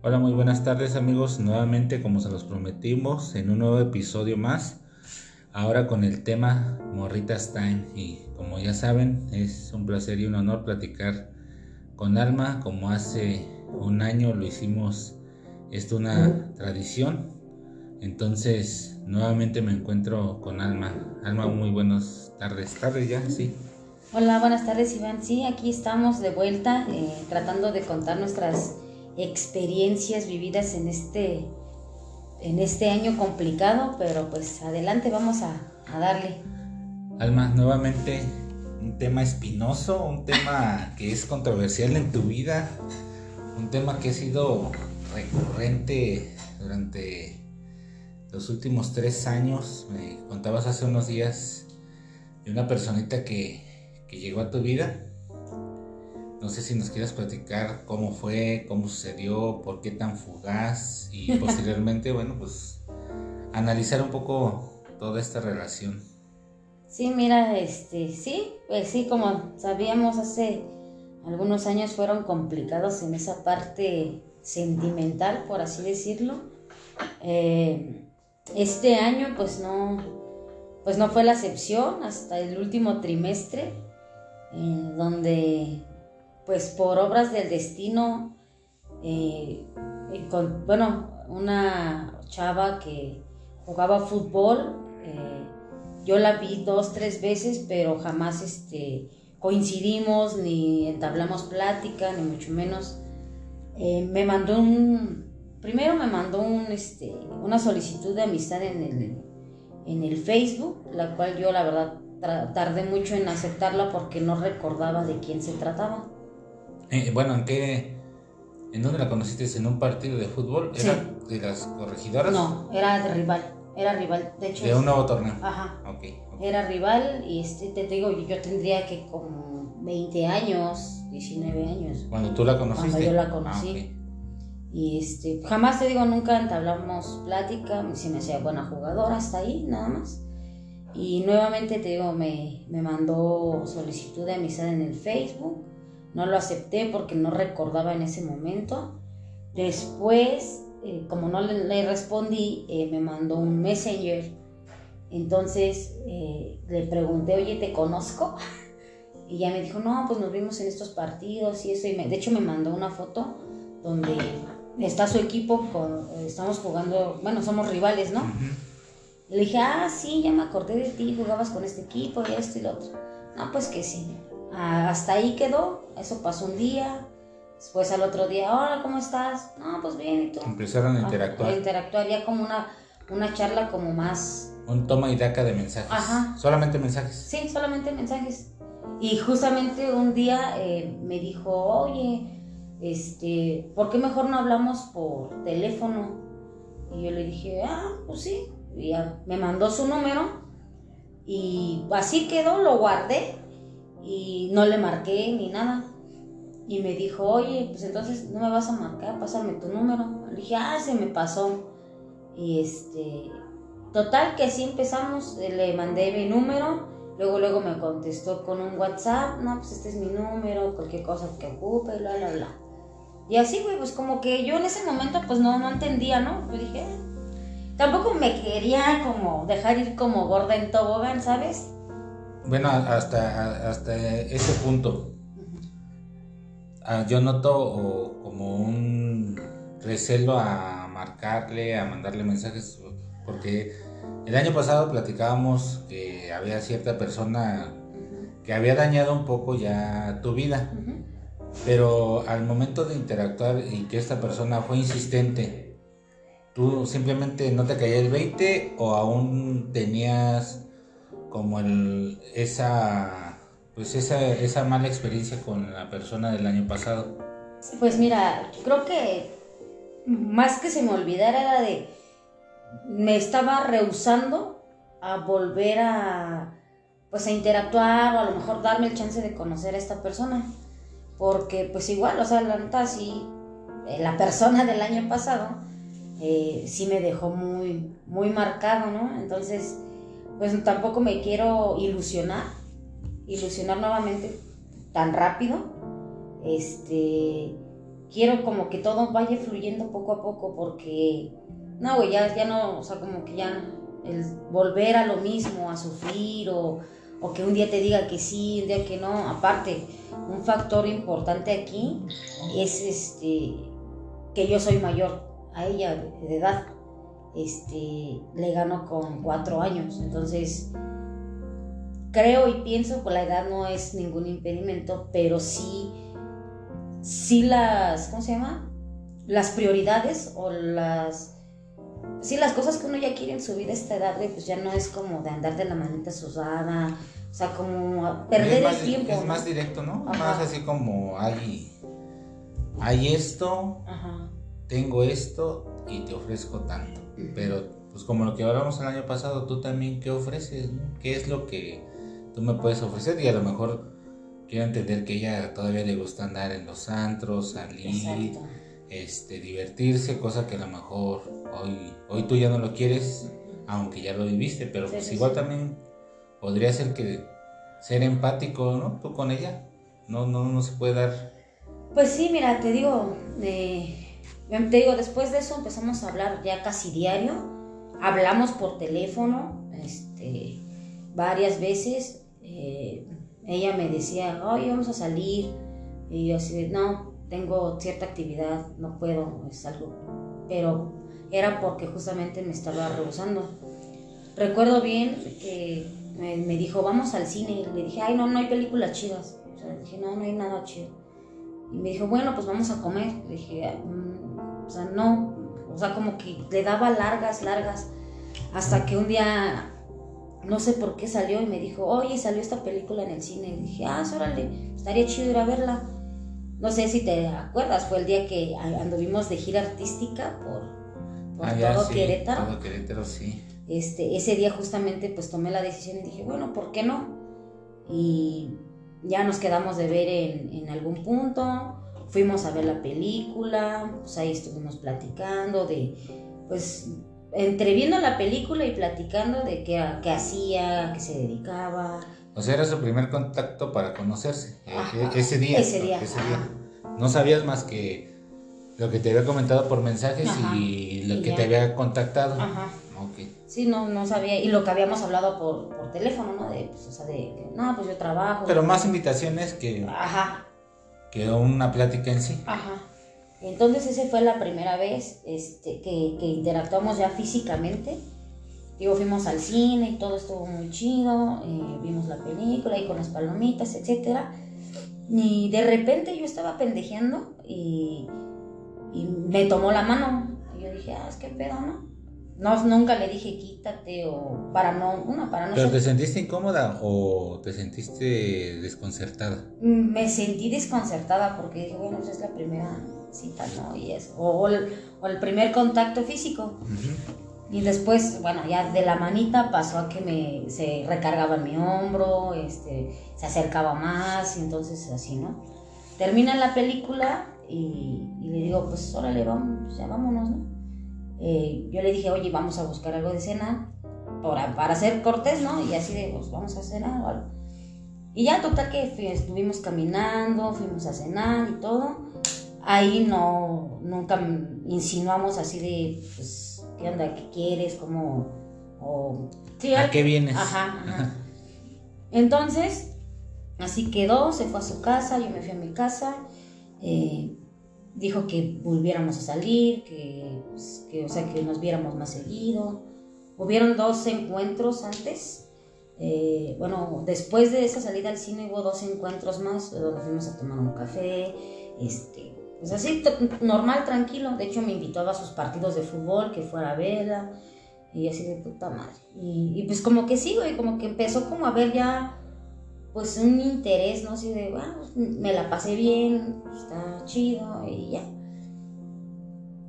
Hola, muy buenas tardes amigos, nuevamente como se los prometimos en un nuevo episodio más, ahora con el tema Morritas Time y como ya saben es un placer y un honor platicar con Alma. Como hace un año lo hicimos, es una tradición, entonces nuevamente me encuentro con Alma, Alma muy buenas tardes, tardes ya, sí. Hola, buenas tardes Iván, sí, aquí estamos de vuelta eh, tratando de contar nuestras experiencias vividas en este, en este año complicado, pero pues adelante vamos a, darle. Alma, nuevamente un tema espinoso, un tema que es controversial en tu vida, un tema que ha sido recurrente durante los últimos tres años. Me contabas hace unos días de una personita que, que llegó a tu vida no sé si nos quieras platicar cómo fue, cómo sucedió, por qué tan fugaz y posteriormente, bueno, pues analizar un poco toda esta relación. Sí, mira, este, sí, pues sí, como sabíamos hace algunos años fueron complicados en esa parte sentimental, por así decirlo. Eh, este año, pues no, pues no fue la excepción hasta el último trimestre, eh, donde pues por obras del destino, eh, con, bueno, una chava que jugaba fútbol, eh, yo la vi dos, tres veces, pero jamás este, coincidimos, ni entablamos plática, ni mucho menos. Eh, me mandó un, primero me mandó un, este, una solicitud de amistad en el, en el Facebook, la cual yo la verdad tardé mucho en aceptarla porque no recordaba de quién se trataba. Eh, bueno, ¿en qué? ¿En dónde la conociste? ¿En un partido de fútbol? ¿Era de las corregidoras? No, era de rival. Era rival. De hecho. De un nuevo torneo. Ajá. Okay, Era rival y este, te digo, yo tendría que como 20 años, 19 años. Cuando tú la conociste. Cuando yo la conocí. Ah, y este, jamás te digo, nunca entablamos plática, si me hacía buena jugadora, hasta ahí, nada más. Y nuevamente te digo, me, me mandó solicitud de amistad en el Facebook no lo acepté porque no recordaba en ese momento. Después, eh, como no le, respondí, eh, me mandó un messenger. Entonces eh, le pregunté, oye, ¿te conozco? Y ya me dijo, no, pues nos vimos en estos partidos y eso. Y de hecho me mandó una foto donde está su equipo, con, estamos jugando, bueno, somos rivales, ¿no? Le dije, ah, sí, ya me acordé de ti, jugabas con este equipo y esto y lo otro. No, pues que sí. Ah, hasta ahí quedó, eso pasó un día. Después al otro día, hola, ¿cómo estás? No, pues bien, ¿y tú? Empezaron a interactuar. A interactuar ya como una, una charla como más... Un toma y daca de mensajes. Ajá. Solamente mensajes. Sí, solamente mensajes. Y justamente un día eh, me dijo, oye, este, ¿por qué mejor no hablamos por teléfono? Y yo le dije, ah, pues sí. Y ya me mandó su número y así quedó, lo guardé y no le marqué ni nada. Y me dijo, oye, pues entonces no me vas a marcar, pásame tu número. Le dije, ah, se me pasó. Y este, total que así empezamos, le mandé mi número, luego luego me contestó con un WhatsApp, no, pues este es mi número, cualquier cosa que ocupe, bla, bla, bla. Y así, güey, pues como que yo en ese momento pues no, no entendía, ¿no? Yo dije, tampoco me quería como dejar ir como gorda en tobogán, ¿sabes? Bueno, hasta, hasta ese punto, yo noto como un recelo a marcarle, a mandarle mensajes, porque el año pasado platicábamos que había cierta persona que había dañado un poco ya tu vida, pero al momento de interactuar y que esta persona fue insistente, ¿tú simplemente no te caía el 20 o aún tenías como el, esa, pues esa, esa mala experiencia con la persona del año pasado? Pues mira, creo que más que se me olvidara era de, me estaba rehusando a volver a, pues a interactuar o a lo mejor darme el chance de conocer a esta persona. Porque pues igual, o sea, la neta sí, eh, la persona del año pasado eh, sí me dejó muy, muy marcado, ¿no? Entonces, pues tampoco me quiero ilusionar, ilusionar nuevamente tan rápido. Este, quiero como que todo vaya fluyendo poco a poco porque, no, güey, ya, ya no, o sea, como que ya el volver a lo mismo, a sufrir o, o que un día te diga que sí, un día que no. Aparte, un factor importante aquí es este que yo soy mayor a ella de edad. Este, le gano con cuatro años. Entonces, creo y pienso que la edad no es ningún impedimento, pero sí, sí las, ¿cómo se llama? Las prioridades o las sí, las cosas que uno ya quiere en su vida a esta edad, pues ya no es como de andar de la manita sudada, o sea, como perder el tiempo. Es más directo, ¿no? Más así como hay, hay esto, tengo esto y te ofrezco tanto. Pero, pues como lo que hablamos el año pasado, tú también, ¿qué ofreces? ¿Qué es lo que tú me puedes ofrecer? Y a lo mejor quiero entender que ella todavía le gusta andar en los antros, salir este, divertirse, cosa que a lo mejor hoy, hoy tú ya no lo quieres, aunque ya lo viviste, pero pues igual también podría ser que ser empático, ¿no? Tú con ella, no, no, no se puede dar. Pues sí, mira, te digo, te digo, después de eso empezamos a hablar ya casi diario, hablamos por teléfono, este, varias veces, eh, ella me decía, oye, vamos a salir, y yo así, no, tengo cierta actividad, no puedo, es algo, pero era porque justamente me estaba rehusando. Recuerdo bien que me, dijo, vamos al cine, y le dije, ay, no, no hay películas chidas. O sea, dije, no, no hay nada chido. Y me dijo, bueno, pues vamos a comer. Le dije, o sea, no, o sea, como que le daba largas, largas, hasta que un día, no sé por qué salió y me dijo, oye, salió esta película en el cine. Y dije, ah, órale, estaría chido ir a verla no sé si te acuerdas, fue el día que anduvimos de gira artística por, ah, todo Querétaro. Todo Querétaro, sí. Este, ese día justamente pues tomé la decisión y dije, bueno, ¿por qué no? Y ya nos quedamos de ver en, algún punto, fuimos a ver la película, pues ahí estuvimos platicando de, pues, entre viendo la película y platicando de qué, qué hacía, a qué se dedicaba. O sea, era su primer contacto para conocerse. Eh, eh, ese día. Ese día. No sabías más que lo que te había comentado por mensajes y lo que te había contactado. Ajá. Sí, no, no sabía. Y lo que habíamos hablado por, por teléfono, ¿no? De, pues, o sea, de, no, pues yo trabajo. Pero más invitaciones que. Ajá. Que una plática en sí. Ajá. Entonces, esa fue la primera vez este, que, que interactuamos ya físicamente Digo, fuimos al cine y todo estuvo muy chido, eh, vimos la película y con las palomitas, etc. Y de repente yo estaba pendejeando y, y me tomó la mano. Y yo dije, ah, es que pedo, ¿no? No, nunca le dije quítate o para no, una, para no. ¿Pero te sentiste incómoda o te sentiste desconcertada? Mm, me sentí desconcertada porque dije, bueno, esa es la primera cita, ¿no? Y eso. O, el, o el, primer contacto físico. Y después, bueno, ya de la manita pasó a que me, se recargaba en mi hombro, este, se acercaba más, y entonces así, ¿no? Termina la película y, le digo, pues órale, vamos, ya vámonos, ¿no? Eh, yo le dije, oye, vamos a buscar algo de cena para, para hacer cortes, ¿no? Y así de, pues vamos a cenar o algo. Y ya, total que estuvimos caminando, fuimos a cenar y todo. Ahí no, nunca insinuamos así de, pues, ¿Qué onda? ¿Qué quieres? ¿Cómo? O, ¿A qué vienes? Ajá, Entonces, así quedó, se fue a su casa, yo me fui a mi casa. Eh, dijo que volviéramos a salir, pues, que, o sea, que nos viéramos más seguido. Hubieron dos encuentros antes. Eh, bueno, después de esa salida al cine hubo dos encuentros más, donde fuimos a tomar un café, este, pues así, normal, tranquilo. De hecho, me invitaba a sus partidos de fútbol, que fuera a verla. Y así de puta madre. Y, pues como que sí, güey, como que empezó como a ver ya, pues un interés, ¿no? Así de, bueno, pues, me la pasé bien, está chido y ya.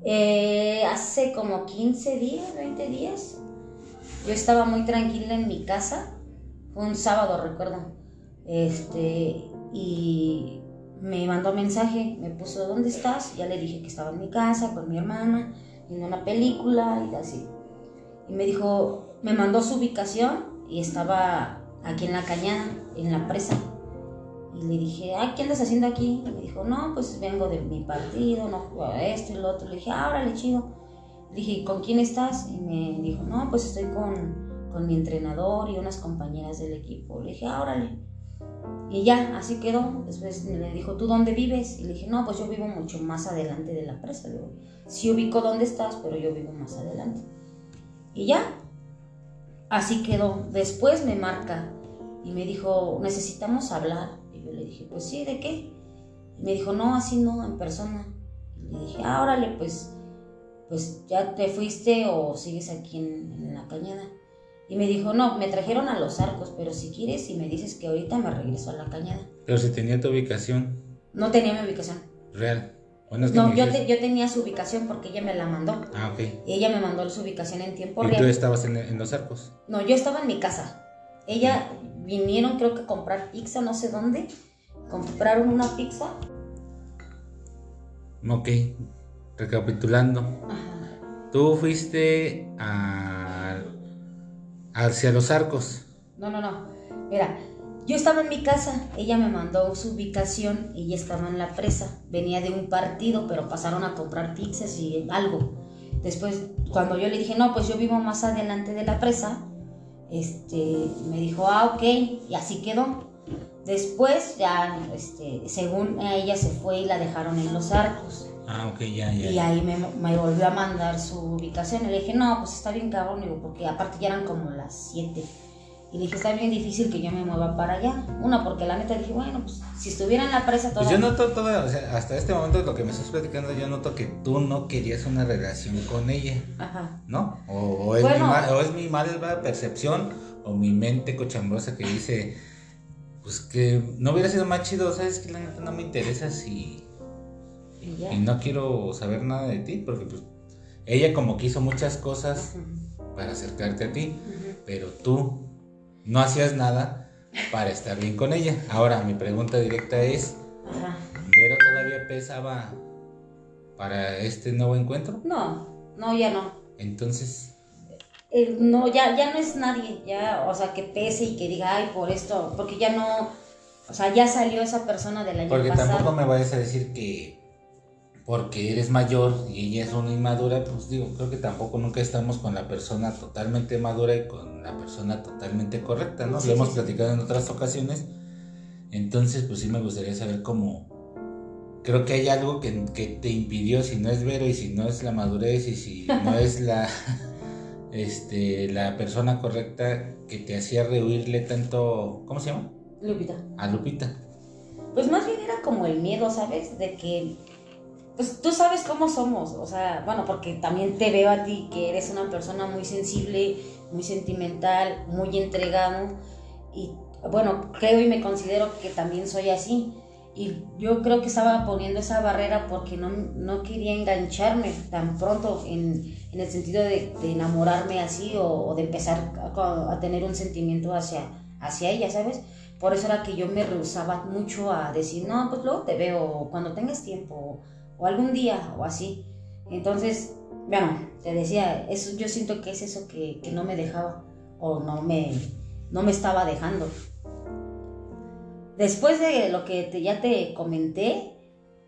Eh, hace como 15 días, 20 días, yo estaba muy tranquila en mi casa. Fue un sábado, recuerdo. Este, y me mandó mensaje, me puso, ¿dónde estás? Ya le dije que estaba en mi casa con mi hermana, viendo una película y así. Y me dijo, me mandó su ubicación y estaba aquí en la cañada, en la presa. Y le dije, ah, ¿qué andas haciendo aquí? Y me dijo, no, pues vengo de mi partido, no juego esto y lo otro. Le dije, ah, órale, chido. Le dije, ¿con quién estás? Y me dijo, no, pues estoy con, con mi entrenador y unas compañeras del equipo. Le dije, ah, órale. Y ya, así quedó. Después me dijo, ¿tú dónde vives? Y le dije, no, pues yo vivo mucho más adelante de la presa. Le digo, sí ubico dónde estás, pero yo vivo más adelante. Y ya, así quedó. Después me marca y me dijo, necesitamos hablar. Y yo le dije, pues sí, ¿de qué? Y me dijo, no, así no, en persona. Y le dije, ah, órale, pues, pues ya te fuiste o sigues aquí en, en la cañada. Y me dijo, no, me trajeron a los arcos, pero si quieres y me dices que ahorita me regreso a la cañada. Pero si tenía tu ubicación No tenía mi ubicación. real. Bueno, es que No, yo, te- yo tenía su ubicación porque ella me la mandó. Ah, ok. Y ella me mandó su ubicación en tiempo Y tú real. estabas en, en los arcos. No, yo estaba en mi casa. Ella vinieron, creo que a comprar pizza, no sé dónde. Compraron una pizza. Ok. Recapitulando. Ajá. Tú fuiste a, hacia los arcos. No, no, no. Mira, yo estaba en mi casa, ella me mandó su ubicación, ella estaba en la presa, venía de un partido, pero pasaron a comprar pizzas y algo. Después, cuando yo le dije, no, pues yo vivo más adelante de la presa, este, me dijo, ah, ok, y así quedó. Después, ya, este, según ella se fue y la dejaron en los arcos. Ah, ok, ya, ya. Y ahí me, me volvió a mandar su ubicación. Y le dije, no, pues está bien cabrón, digo, porque aparte ya eran como las 7. Y dije, está bien difícil que yo me mueva para allá. Una, porque la neta dije, bueno, pues si estuviera en la presa Pues toda... yo noto todo, o sea, hasta este momento lo que me estás platicando, yo noto que tú no querías una relación con ella, Ajá. ¿no? O, o es, Bueno. mi, ma- o es mi mala percepción o mi mente cochambrosa que dice, pues que no hubiera sido más chido, ¿sabes? Que la neta no me interesa si... Y ya. Y no quiero saber nada de ti, porque pues ella como que hizo muchas cosas para acercarte a ti, pero tú no hacías nada para estar bien con ella. Ahora, mi pregunta directa es, Ajá. ¿Vero todavía pesaba para este nuevo encuentro? No, no, ya no. Entonces, Eh, no, ya, ya no es nadie, ya, o sea, que pese y que diga, ay, por esto, porque ya no, o sea, ya salió esa persona del año porque pasado. tampoco me vayas a decir que porque eres mayor y ella es una inmadura, pues digo, creo que tampoco nunca estamos con la persona totalmente madura y con la persona totalmente correcta, ¿no? Sí, Lo hemos sí. platicado en otras ocasiones. Entonces, pues sí me gustaría saber cómo... Creo que hay algo que, que te impidió, si no es Vero y si no es la madurez y si no es la, este, la persona correcta que te hacía rehuirle tanto, ¿cómo se llama? Lupita. A Lupita. Pues más bien era como el miedo, ¿sabes? De que, pues tú sabes cómo somos, o sea, bueno, porque también te veo a ti que eres una persona muy sensible, muy sentimental, muy entregado y bueno, creo y me considero que también soy así. Y yo creo que estaba poniendo esa barrera porque no, no quería engancharme tan pronto en, en el sentido de, de enamorarme así o, o de empezar a, a tener un sentimiento hacia, hacia ella, ¿sabes? Por eso era que yo me rehusaba mucho a decir, no, pues luego te veo cuando tengas tiempo o algún día o así. Entonces, bueno, te decía, eso, yo siento que es eso que, que no me dejaba o no me, no me estaba dejando. Después de lo que te- ya te comenté,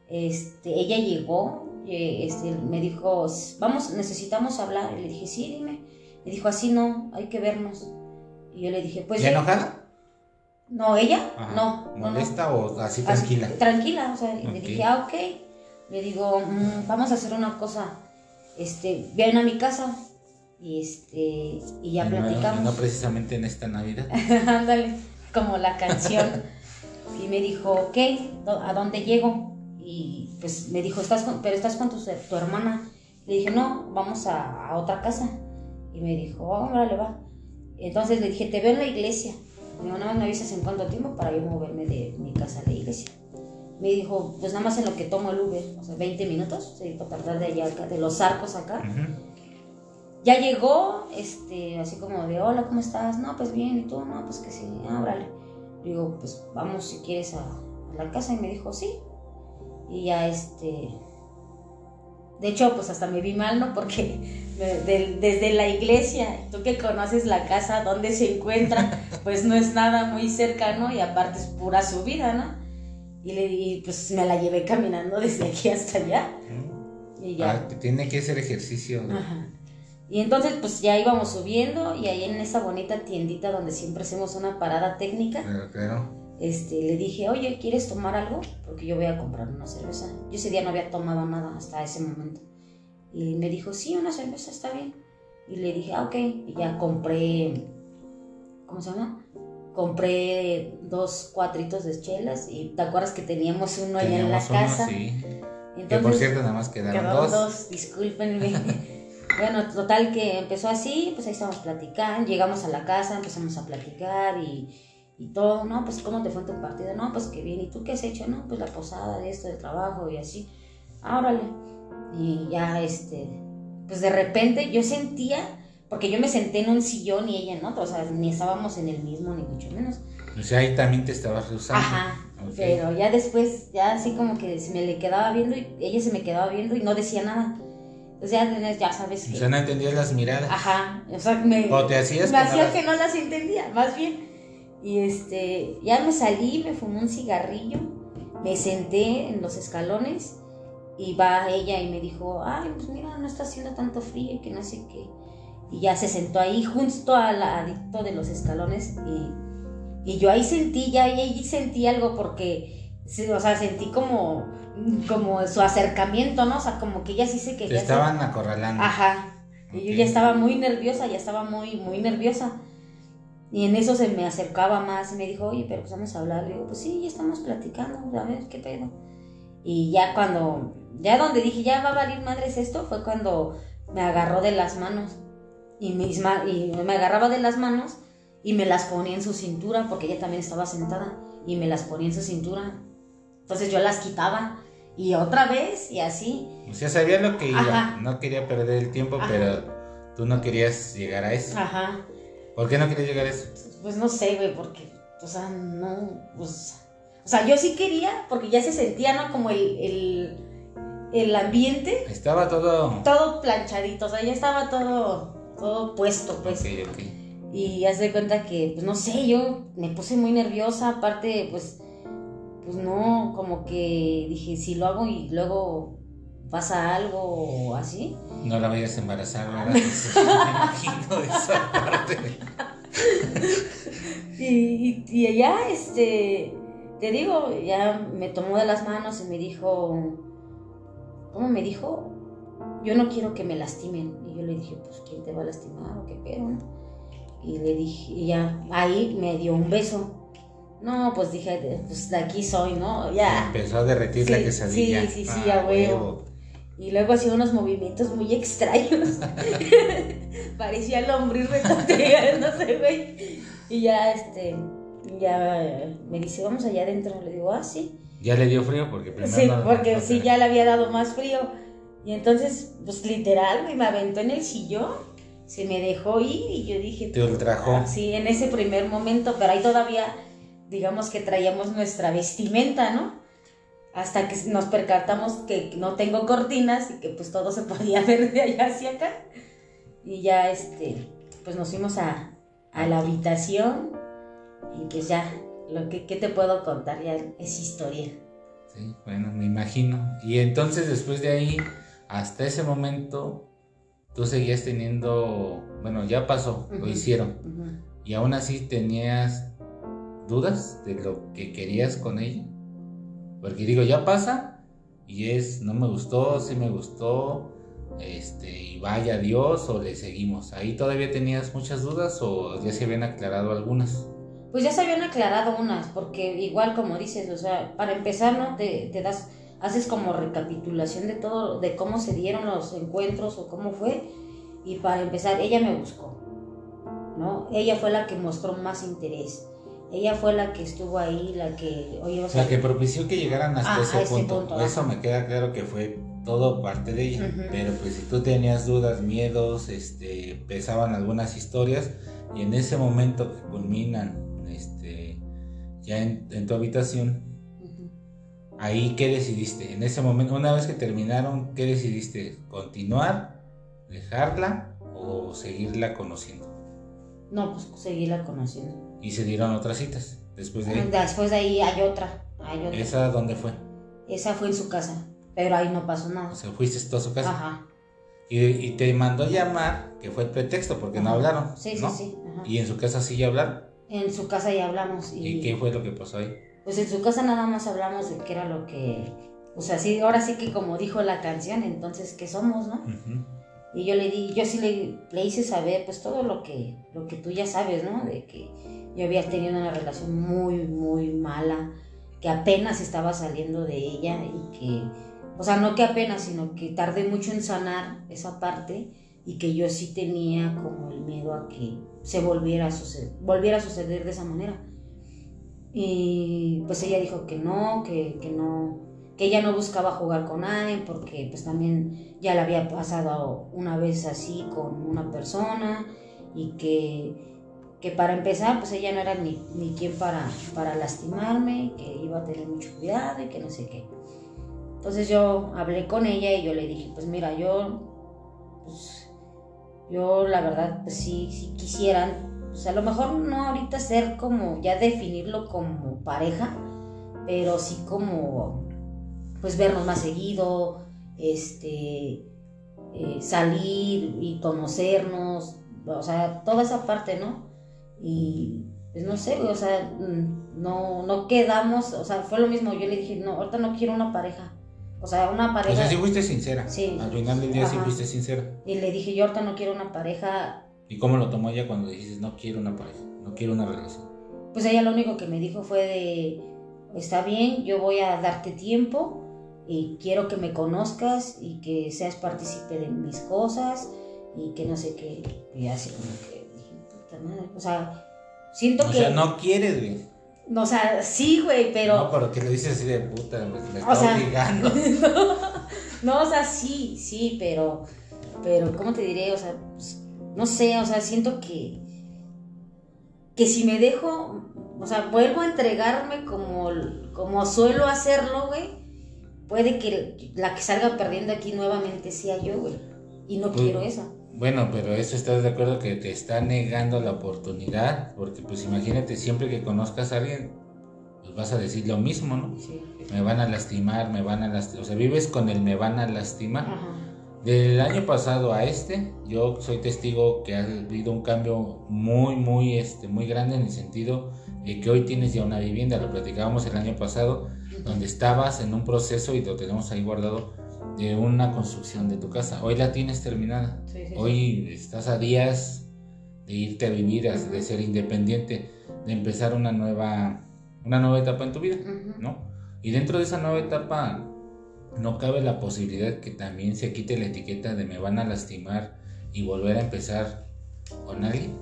este, ella llegó, eh, este, me dijo, vamos, necesitamos hablar. Y le dije, sí, dime. Me dijo, así no, hay que vernos. Y yo le dije, pues... ¿Ya ven". enojada? No, ella, Ajá. no, no, no. ¿Molesta o así Así, tranquila? tranquila, o sea, y Ok. le dije, ah, ok. Le digo, "Mm, vamos a hacer una cosa. Este, ven a mi casa y este y ya Y no- platicamos. y no precisamente en esta Navidad. Ándale, como la canción. y me dijo, ok, ¿dó- ¿a dónde llego? Y pues me dijo, ¿estás con, pero estás con tu, tu hermana. Le dije, no, vamos a, a otra casa. Y me dijo, oh, órale, va. Entonces le dije, te veo en la iglesia. Me dijo, nada más me avisas en cuánto tiempo para yo moverme de mi casa a la iglesia. Me dijo, pues nada más en lo que tomo el Uber, o sea, 20 minutos, sí, para tardar de allá, acá, de los arcos acá. Ya llegó, este, así como de, hola, ¿cómo estás? No, pues bien, ¿y tú? No, pues que sí, ábrale. Digo, pues vamos si quieres a, a la casa. Y me dijo, sí. Y ya, este... De hecho, pues hasta me vi mal, ¿no? Porque desde la iglesia, tú que conoces la casa donde se encuentra, pues no es nada muy cercano y aparte es pura subida, ¿no? Y, le, y pues me la llevé caminando desde aquí hasta allá. Y ya. Ah, tiene que hacer ejercicio. Ajá. Y entonces pues ya íbamos subiendo y ahí en esa bonita tiendita donde siempre hacemos una parada técnica. Este, le dije, oye, ¿quieres tomar algo? Porque yo voy a comprar una cerveza. Yo ese día no había tomado nada hasta ese momento. Y me dijo, sí, una cerveza está bien. Y le dije, ah, ok. Y ya compré, ¿cómo se llama? Compré dos cuatritos de chelas y te acuerdas que teníamos uno allá en la casa. Sí. que por cierto nada más quedaron, dos. dos. Discúlpenme. bueno, total que empezó así, pues ahí estábamos platicando, llegamos a la casa, empezamos a platicar y, y todo, no, pues cómo te fue en tu partido, no, pues qué bien, ¿y tú qué has hecho? No, pues la posada de esto, de trabajo y así, ah, órale. Y ya, este, pues de repente yo sentía porque yo me senté en un sillón y ella en otro, o sea, ni estábamos en el mismo, ni mucho menos. O sea, ahí también te estabas rehusando. Ajá, pero ya después, ya así como que se me le quedaba viendo y ella se me quedaba viendo y no decía nada. O sea, ya sabes que... O sea, no entendías las miradas. Ajá, o sea, me... O te hacías Me hacía que no las entendía, más bien. Y este, ya me salí, me fumé un cigarrillo, me senté en los escalones y va ella y me dijo, ay, pues mira, no está haciendo tanto frío y que no sé qué y ya se sentó ahí justo al ladito de los escalones y, y yo ahí sentí, ya ahí sentí algo porque, o sea, sentí como, como su acercamiento, ¿no? O sea, como que ella sí se quería... Te estaban acorralando. Ajá. Y yo ya estaba muy nerviosa, ya estaba muy, muy nerviosa. Y en eso se me acercaba más y me dijo, oye, pero pues vamos a hablar. Le digo, pues sí, ya estamos platicando, a ver, ¿qué pedo? Y ya cuando, ya donde dije, ya va a valer madres esto, fue cuando me agarró de las manos y me, y me agarraba de las manos y me las ponía en su cintura, porque ella también estaba sentada, y me las ponía en su cintura. Entonces yo las quitaba y otra vez y así. O sea, sabía lo que iba, no quería perder el tiempo, pero tú no querías llegar a eso. Ajá. ¿Por qué no querías llegar a eso? Pues no sé, güey, porque, o sea, no, pues... O sea, yo sí quería, porque ya se sentía, ¿no? Como el, el, el ambiente. Estaba todo... Todo planchadito, o sea, ya estaba todo todo puesto, pues. Y haz de cuenta que, pues no sé, yo me puse muy nerviosa, aparte, pues, pues no, como que dije, si lo hago y luego pasa algo así. No la vayas a embarazar, ¿verdad? me imagino esa parte. y, y, ella, este, te digo, ya me tomó de las manos y me dijo, ¿cómo me dijo? Yo no quiero que me lastimen yo le dije, pues, ¿quién te va a lastimar o qué pedo? Y le dije, y ya, ahí me dio un beso. No, pues dije, pues de aquí soy, ¿no? Ya. Empezó a derretir la quesadilla. Sí, sí, sí, ya, huevo. Y luego hacía unos movimientos muy extraños. Parecía lombriz retotea, no sé, güey. Y ya, este, ya me dice, vamos allá adentro. Le digo, ah, sí. ¿Ya le dio frío? Porque primero Sí, porque sí, ya le había dado más frío. Y entonces, pues literal, me aventó en el sillón, se me dejó ir y yo dije... Te ultrajó. Ah, sí, en ese primer momento, pero ahí todavía, digamos que traíamos nuestra vestimenta, ¿no? Hasta que nos percatamos que no tengo cortinas y que pues todo se podía ver de allá hacia acá. Y ya, este, pues nos fuimos a, a la habitación y pues ya, lo que ¿qué te puedo contar ya es historia. Sí, bueno, me imagino. Y entonces después de ahí hasta ese momento tú seguías teniendo, bueno, ya pasó, lo hicieron, y aún así tenías dudas de lo que querías con ella. Porque digo, ya pasa y es, no me gustó, sí me gustó, este, y vaya Dios o le seguimos. ¿Ahí todavía tenías muchas dudas o ya se habían aclarado algunas? Pues ya se habían aclarado unas, porque igual como dices, o sea, para empezar, ¿no? Te, te das haces como recapitulación de todo, de cómo se dieron los encuentros o cómo fue. Y para empezar, ella me buscó, ¿no? Ella fue la que mostró más interés. Ella fue la que estuvo ahí, la que... Oye, o sea, la que propició que llegaran hasta ah, ese punto. Eso me queda claro que fue todo parte de ella. Pero pues si tú tenías dudas, miedos, este, pesaban algunas historias y en ese momento que culminan este, ya en, en tu habitación, ahí qué decidiste? En ese momento, una vez que terminaron, ¿qué decidiste? ¿Continuar? ¿Dejarla? ¿O seguirla conociendo? No, pues seguirla conociendo. ¿Y se dieron otras citas? Después de ahí. Después de ahí hay otra. hay otra. ¿Esa dónde fue? Esa fue en su casa, pero ahí no pasó nada. O sea, fuiste tú a su casa. Ajá. Y, y te mandó a llamar, que fue el pretexto, porque no hablaron. Sí, ¿no? sí, sí. ajá. Y en su casa sí ya hablaron. En su casa ya hablamos. Y, ¿Y qué fue lo que pasó ahí? Pues en su casa nada más hablamos de qué era lo que. O sea, sí, ahora sí que como dijo la canción, entonces, ¿qué somos, no? Y yo le di, yo sí le, le hice saber, pues todo lo que, lo que tú ya sabes, ¿no? De que yo había tenido una relación muy, muy mala, que apenas estaba saliendo de ella y que, o sea, no que apenas, sino que tardé mucho en sanar esa parte y que yo sí tenía como el miedo a que se volviera a suceder, volviera a suceder de esa manera. Y pues ella dijo que no, que, que no, que ella no buscaba jugar con nadie porque pues también ya le había pasado una vez así con una persona y que, que para empezar pues ella no era ni, ni quien para, para lastimarme, que iba a tener mucho cuidado y que no sé qué. Entonces yo hablé con ella y yo le dije, pues mira, yo, pues, yo la verdad pues sí, sí quisieran, pues a lo mejor no ahorita ser como, ya definirlo como pareja, pero sí como, pues vernos más seguido, este, eh, salir y conocernos, o sea, toda esa parte, ¿no? Y pues no sé, o sea, mm, no, no quedamos, o sea, fue lo mismo, yo le dije, no, ahorita no quiero una pareja, o sea, una O pareja... sea, sí fuiste sincera. Sí. Al final del día sí fuiste sincera. Y le dije, yo ahorita no quiero una pareja. ¿Y cómo lo tomó ella cuando dijiste no quiero una pareja, no quiero una relación? Pues ella lo único que me dijo fue de, está bien, yo voy a darte tiempo y quiero que me conozcas y que seas partícipe de mis cosas y que no sé qué. Y así como que dije, puta madre. O sea, siento O que... sea, no quieres, güey. O sea, sí, güey, pero... No, pero que lo dices así de puta, me está O sea, obligando. no, o sea, sí, sí, pero, pero, ¿cómo te diré? O sea, pues, no sé, o sea, siento que, que si me dejo, o sea, vuelvo a entregarme como, como suelo hacerlo, güey, puede que la que salga perdiendo aquí nuevamente sea yo, güey, y no Pues, quiero eso. Bueno, pero eso estás de acuerdo que te está negando la oportunidad, porque pues imagínate, siempre que conozcas a alguien, pues vas a decir lo mismo, ¿no? Sí. Me van a lastimar, me van a lastimar, o sea, vives con el me van a lastimar. Ajá. Del año pasado a este, yo soy testigo que ha habido un cambio muy, muy, este, muy grande en el sentido de que hoy tienes ya una vivienda, lo platicábamos el año pasado, donde estabas en un proceso y lo tenemos ahí guardado de una construcción de tu casa. Hoy la tienes terminada. Sí, sí. Hoy estás a días de irte a vivir, de ser independiente, de empezar una nueva, una nueva etapa en tu vida. ¿no? Y dentro de esa nueva etapa no cabe la posibilidad que también se quite la etiqueta de me van a lastimar y volver a empezar con alguien.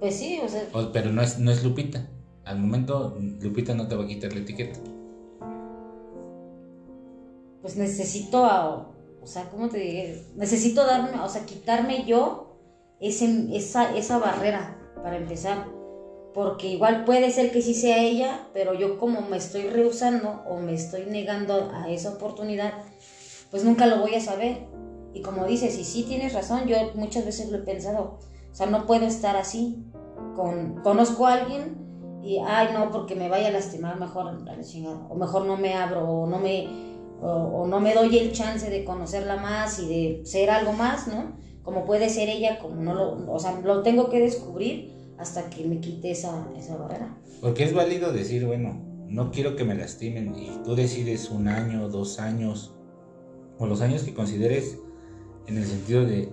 Pues sí, o sea, O- pero no es, no es Lupita. Al momento Lupita no te va a quitar la etiqueta. pues necesito, a- o sea, ¿cómo te diré? Necesito darme, o sea, quitarme yo ese, esa, esa barrera para empezar. Porque igual puede ser que sí sea ella, pero yo como me estoy rehusando o me estoy negando a esa oportunidad, pues nunca lo voy a saber. Y como dices, y sí tienes razón, yo muchas veces lo he pensado, o sea, no puedo estar así. Con, conozco a alguien y, ay, no, porque me vaya a lastimar, mejor. O mejor no me abro, o no me, o, o no me doy el chance de conocerla más y de ser algo más, ¿no? Como puede ser ella, como no lo, o sea, lo tengo que descubrir hasta que me quite esa, esa barrera. Porque es válido decir, bueno, no quiero que me lastimen y tú decides un año, dos años o los años que consideres en el sentido de,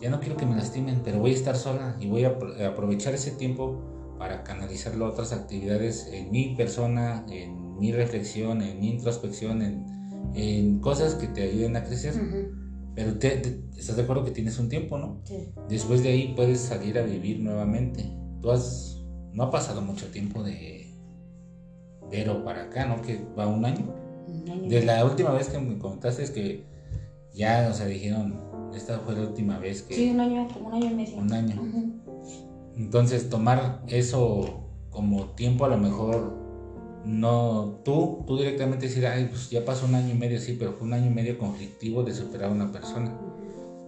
ya no quiero que me lastimen, pero voy a estar sola y voy a apro- a aprovechar ese tiempo para canalizarlo a otras actividades en mi persona, en mi reflexión, en mi introspección, en, en cosas que te ayuden a crecer. Pero te- te- estás de acuerdo que tienes un tiempo, ¿no? Sí. Después de ahí puedes salir a vivir nuevamente. Tú has, no ha pasado mucho tiempo de Vero para acá, ¿no? Que va un año. Un año. De la última vez que me comentaste es que ya, o sea, dijeron, esta fue la última vez que... Sí, un año, como un año y medio. Un año. Entonces, tomar eso como tiempo a lo mejor, no, tú, tú directamente decir, ay, pues ya pasó un año y medio, sí, pero fue un año y medio conflictivo de superar a una persona.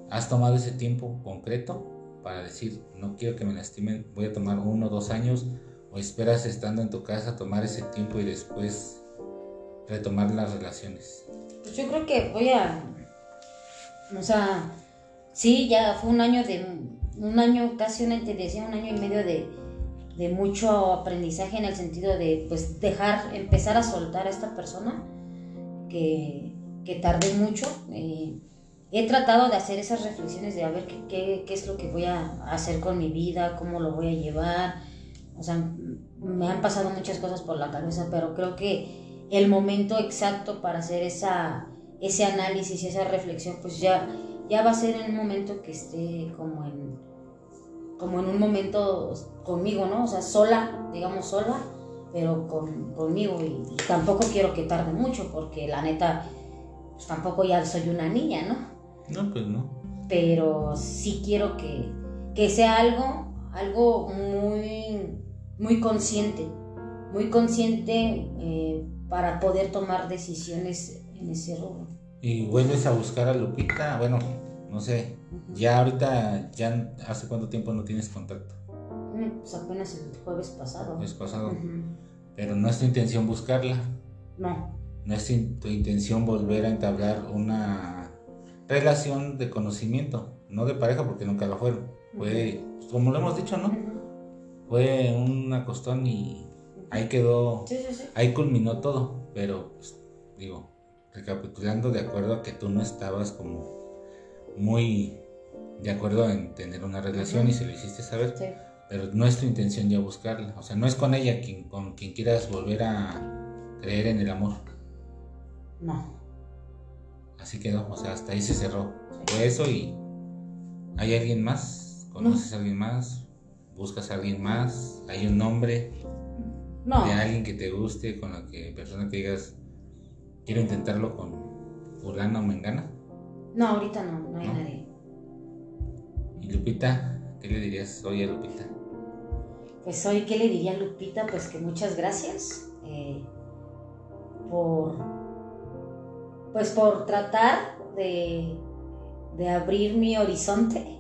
¿Has tomado ese tiempo concreto para decir, no quiero que me lastimen, voy a tomar uno o dos años? ¿O esperas estando en tu casa tomar ese tiempo y después retomar las relaciones? Pues yo creo que voy a, o sea, sí, ya fue un año de, un año, casi una, te decía, un año y medio de, de mucho aprendizaje en el sentido de, pues, dejar, empezar a soltar a esta persona que, que tardé mucho. Eh, he tratado de hacer esas reflexiones de a ver qué, qué, qué, es lo que voy a hacer con mi vida, cómo lo voy a llevar. O sea, me han pasado muchas cosas por la cabeza, pero creo que el momento exacto para hacer esa, ese análisis y esa reflexión, pues ya, ya va a ser en un momento que esté como en, como en un momento conmigo, ¿no? O sea, sola, digamos sola, pero con, conmigo. Y, y tampoco quiero que tarde mucho, porque la neta, pues tampoco ya soy una niña, ¿no? No, pues no. Pero sí quiero que, que sea algo, algo muy, muy consciente, muy consciente eh, para poder tomar decisiones en ese rubro. ¿Y vuelves a buscar a Lupita? Bueno, no sé, ya ahorita, ya hace cuánto tiempo no tienes contacto. Pues apenas el jueves pasado. Jueves pasado. Pero no es tu intención buscarla. No. No es tu intención volver a entablar una relación de conocimiento, no de pareja porque nunca lo fueron. Fue, pues, como lo hemos dicho, ¿no? Fue un acostón y ahí quedó, Sí, sí, sí. ahí culminó todo, pero pues, digo, recapitulando de acuerdo a que tú no estabas como muy de acuerdo en tener una relación y se lo hiciste saber, pero no es tu intención ya buscarla, o sea, no es con ella quien, con quien quieras volver a creer en el amor. No. Así quedó, o sea, hasta ahí se cerró. Fue eso y ¿hay alguien más? ¿Conoces a alguien más? ¿Buscas a alguien más? ¿Hay un nombre No. de alguien que te guste, con la que persona que digas quiero intentarlo con fulano o mengana? No, ahorita no, no hay ¿No? nadie. ¿Y Lupita? ¿Qué le dirías hoy a Lupita? Pues hoy, ¿qué le diría a Lupita? Pues que muchas gracias eh, por, pues por tratar de, de abrir mi horizonte,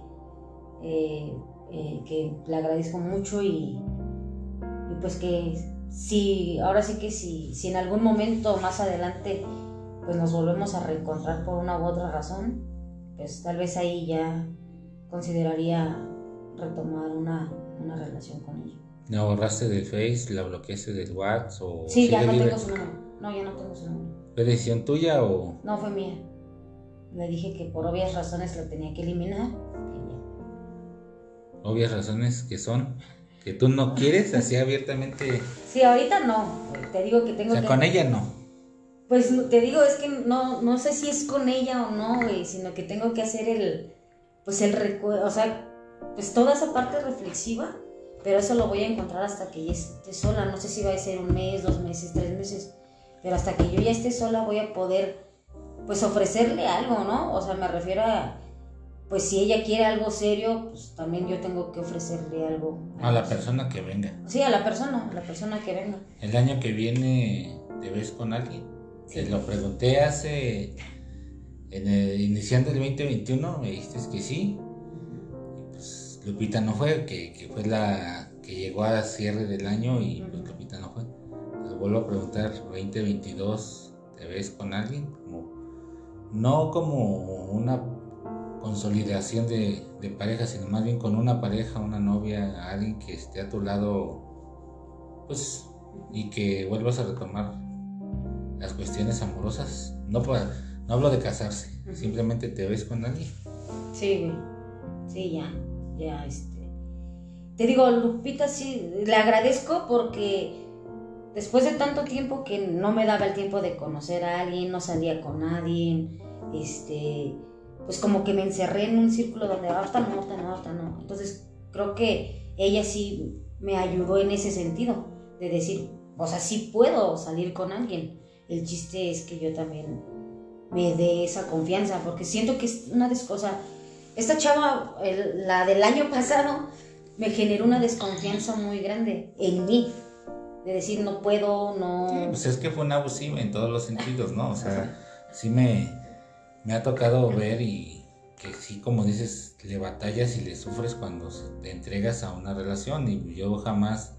eh, eh, que le agradezco mucho y, y pues que si, ahora sí que si, si en algún momento más adelante pues nos volvemos a reencontrar por una u otra razón, pues tal vez ahí ya consideraría retomar una, una relación con ella. ¿La borraste del Face? ¿La bloqueaste del WhatsApp? O Sí, ya no tengo su número. No, ya no tengo su número. ¿Fue decisión tuya o No fue mía. Le dije que por obvias razones lo tenía que eliminar. obvias razones que son que tú no quieres así abiertamente? Sí, ahorita no. Te digo que O tengo sea, que. con ella no. Pues te digo, es que no, no sé si es con ella o no, güey, sino que tengo que hacer el. Pues el recuerdo. O sea, pues toda esa parte reflexiva. Pero eso lo voy a encontrar hasta que ya esté sola. No sé si va a ser un mes, dos meses, tres meses. Pero hasta que yo ya esté sola voy a poder, pues, ofrecerle algo, ¿no? O sea, me refiero a, pues, si ella quiere algo serio, pues también yo tengo que ofrecerle algo. A la persona que venga. Sí, a la persona, a la persona que venga. El año que viene te ves con alguien. Sí. Te lo pregunté hace. En el, iniciando el 2021, me dijiste que sí. Y pues Lupita no fue, que, que fue la que llegó a cierre del año y pues Ujú. Vuelvo a preguntar: 2022, ¿te ves con alguien? Como, no como una consolidación de, de pareja, sino más bien con una pareja, una novia, alguien que esté a tu lado, pues, y que vuelvas a retomar las cuestiones amorosas. No, no hablo de casarse, simplemente te ves con alguien. Sí. Sí, ya, ya, este. Te digo, Lupita, sí, le agradezco porque después de tanto tiempo que no me daba el tiempo de conocer a alguien, no salía con nadie, este, pues como que me encerré en un círculo donde ahorita no, ahorita no, ahorita no. Entonces, creo que ella sí me ayudó en ese sentido, de decir, o sea, sí puedo salir con alguien. El chiste es que yo también me dé esa confianza, porque siento que es una descosa. Esta chava, la del año pasado, me generó una desconfianza muy grande en mí. De decir, no puedo, no. Pues es que fue una abusiva en todos los sentidos, ¿no? O sea, sí me, me ha tocado ver y que sí, como dices, le batallas y le sufres cuando te entregas a una relación y yo jamás,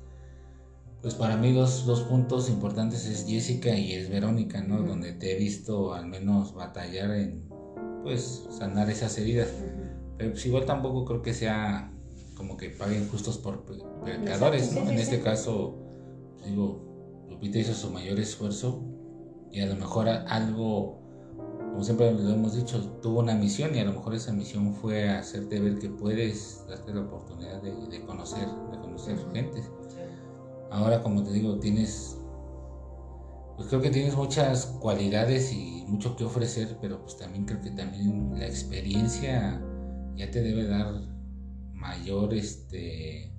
Pues para mí dos, dos puntos importantes es Jessica y es Verónica, ¿no? Donde te he visto al menos batallar en, pues, sanar esas heridas. Pero pues igual tampoco creo que sea como que paguen justos por pecadores, ¿no? en este caso, digo, Lupita hizo su mayor esfuerzo y a lo mejor algo, como siempre lo hemos dicho, tuvo una misión y a lo mejor esa misión fue hacerte ver que puedes darte la oportunidad de, de conocer, de conocer gente. Ahora, como te digo, tienes, pues creo que tienes muchas cualidades y mucho que ofrecer, pero pues también creo que también la experiencia ya te debe dar mayor, este,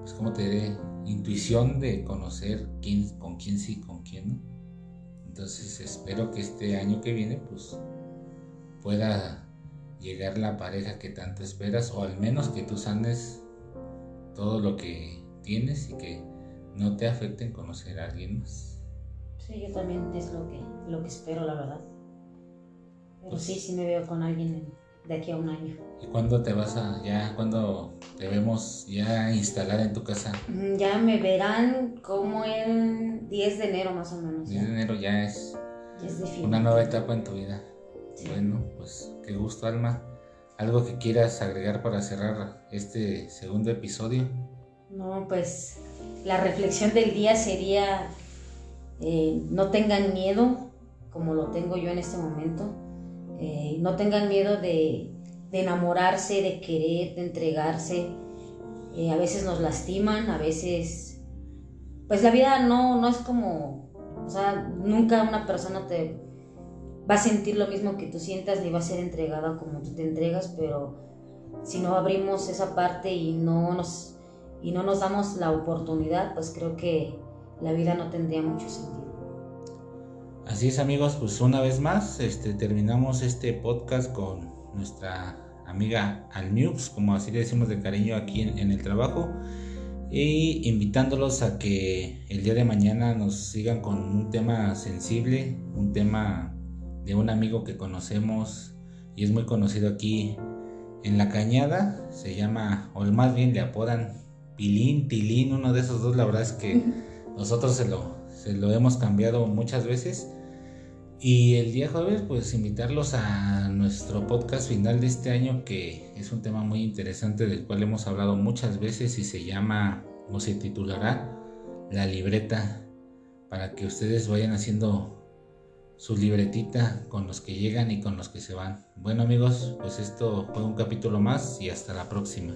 pues como te diré, intuición de conocer quién, con quién sí, con quién no. Entonces espero que este año que viene, pues pueda llegar la pareja que tanto esperas, o al menos que tú sanes todo lo que tienes y que no te afecte en conocer a alguien más. Sí, yo también es lo que, lo que espero, la verdad. Pero pues sí, sí me veo con alguien de aquí a un año. ¿Y cuándo te vas a, ya, cuándo debemos ya instalar en tu casa? Mm, ya me verán como el 10 de enero más o menos. 10 de enero ya es, una nueva etapa en tu vida. Bueno, pues qué gusto, Alma. ¿Algo que quieras agregar para cerrar este segundo episodio? No, pues la reflexión del día sería, eh, no tengan miedo, como lo tengo yo en este momento, eh, no tengan miedo de, enamorarse, de querer, de entregarse. Eh, a veces nos lastiman, a veces... Pues la vida no, no es como... O sea, nunca una persona te va a sentir lo mismo que tú sientas ni va a ser entregada como tú te entregas, pero si no abrimos esa parte y no nos y no nos damos la oportunidad, pues creo que la vida no tendría mucho sentido. Así es amigos, pues una vez más este, terminamos este podcast con nuestra amiga Almiux, como así le decimos de cariño aquí en, el trabajo, y invitándolos a que el día de mañana nos sigan con un tema sensible, un tema de un amigo que conocemos y es muy conocido aquí en la cañada, se llama, o más bien le apodan Pilín, Tilín, uno de esos dos, la verdad es que nosotros se lo, se lo hemos cambiado muchas veces. Y el día jueves, pues invitarlos a nuestro podcast final de este año, que es un tema muy interesante del cual hemos hablado muchas veces y se llama, o se titulará, La libreta, para que ustedes vayan haciendo su libretita con los que llegan y con los que se van. Bueno amigos, pues esto fue un capítulo más y hasta la próxima.